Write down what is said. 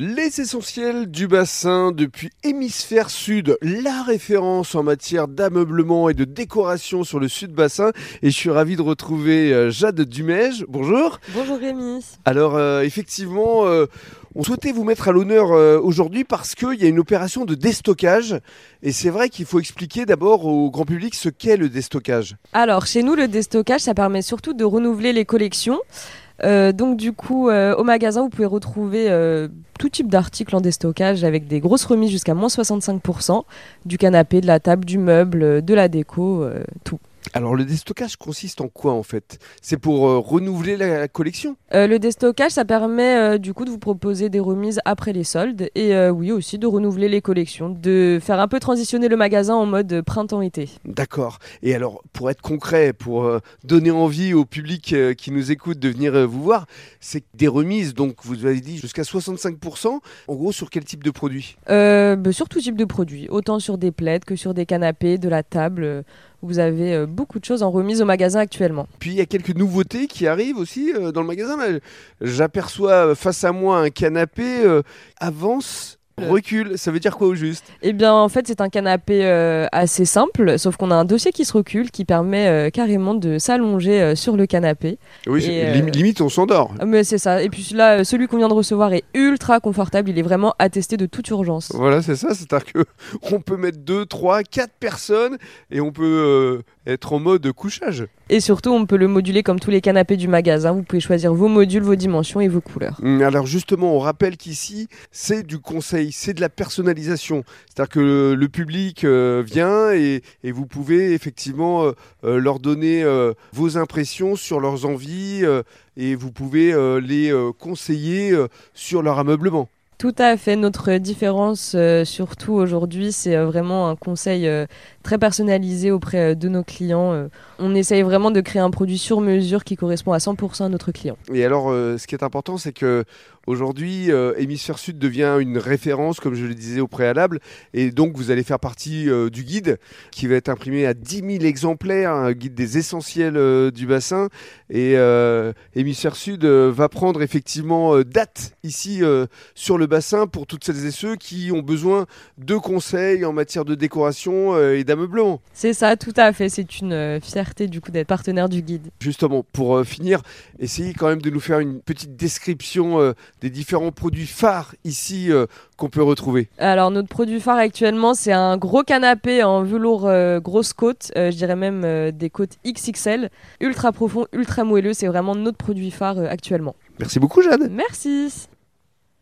Les essentiels du bassin depuis Hémisphère Sud, la référence en matière d'ameublement et de décoration sur le sud bassin. Et je suis ravi de retrouver euh, Jade Dumège. Bonjour. Bonjour Rémi. Alors euh, effectivement, euh, on souhaitait vous mettre à l'honneur aujourd'hui parce qu'il y a une opération de déstockage. Et c'est vrai qu'il faut expliquer d'abord au grand public ce qu'est le déstockage. Alors chez nous, le déstockage, ça permet surtout de renouveler les collections. Euh, donc du coup, euh, au magasin, vous pouvez retrouver euh, tout type d'articles en déstockage avec des grosses remises jusqu'à moins 65%, du canapé, de la table, du meuble, de la déco, tout. Alors le déstockage consiste en quoi en fait? C'est pour euh, renouveler la collection? Euh, Le déstockage, ça permet euh, du coup de vous proposer des remises après les soldes et oui aussi de renouveler les collections, de faire un peu transitionner le magasin en mode printemps-été. D'accord. Et alors pour être concret, pour donner envie au public qui nous écoute de venir vous voir, c'est des remises, donc vous avez dit jusqu'à 65%, en gros sur quel type de produit? Bah, Sur tout type de produit, autant sur des plaids que sur des canapés, de la table. Vous avez euh, beaucoup de choses en remise au magasin actuellement. Puis il y a quelques nouveautés qui arrivent aussi euh, dans le magasin. J'aperçois face à moi un canapé euh, avance Recul, ça veut dire quoi au juste? Eh bien, en fait, c'est un canapé euh, assez simple, sauf qu'on a un dossier qui se recule, qui permet euh, carrément de s'allonger euh, sur le canapé. Oui, limite, on s'endort. Mais c'est ça. Et puis là, celui qu'on vient de recevoir est ultra confortable. Il est vraiment attesté de toute urgence. Voilà, c'est ça. C'est-à-dire qu'on peut mettre 2, 3, 4 personnes et on peut être en mode couchage. Et surtout, on peut le moduler comme tous les canapés du magasin. Vous pouvez choisir vos modules, vos dimensions et vos couleurs. Hum, alors justement, on rappelle qu'ici, c'est du conseil, c'est de la personnalisation. C'est-à-dire que le, public euh, vient et, vous pouvez effectivement euh, euh, leur donner vos impressions sur leurs envies et vous pouvez les conseiller sur leur ameublement. Tout à fait. Notre différence, euh, surtout aujourd'hui, c'est euh, vraiment un conseil euh, très personnalisé auprès de nos clients. on essaye vraiment de créer un produit sur mesure qui correspond à 100% à notre client. Et alors, ce qui est important, c'est que aujourd'hui, Hémisphère Sud devient une référence, comme je le disais au préalable, et donc vous allez faire partie du guide qui va être imprimé à 10 000 exemplaires, un guide des essentiels du bassin. Et Hémisphère Sud va prendre effectivement date ici sur le bassin pour toutes celles et ceux qui ont besoin de conseils en matière de décoration euh, et d'ameublement. C'est ça, tout à fait. C'est une euh, fierté du coup d'être partenaire du guide. Justement, pour euh, finir, essayez quand même de nous faire une petite description des différents produits phares ici qu'on peut retrouver. Alors notre produit phare actuellement, c'est un gros canapé en velours grosse côte, je dirais même des côtes XXL, ultra profond, ultra moelleux. C'est vraiment notre produit phare actuellement. Merci beaucoup Jeanne. Merci.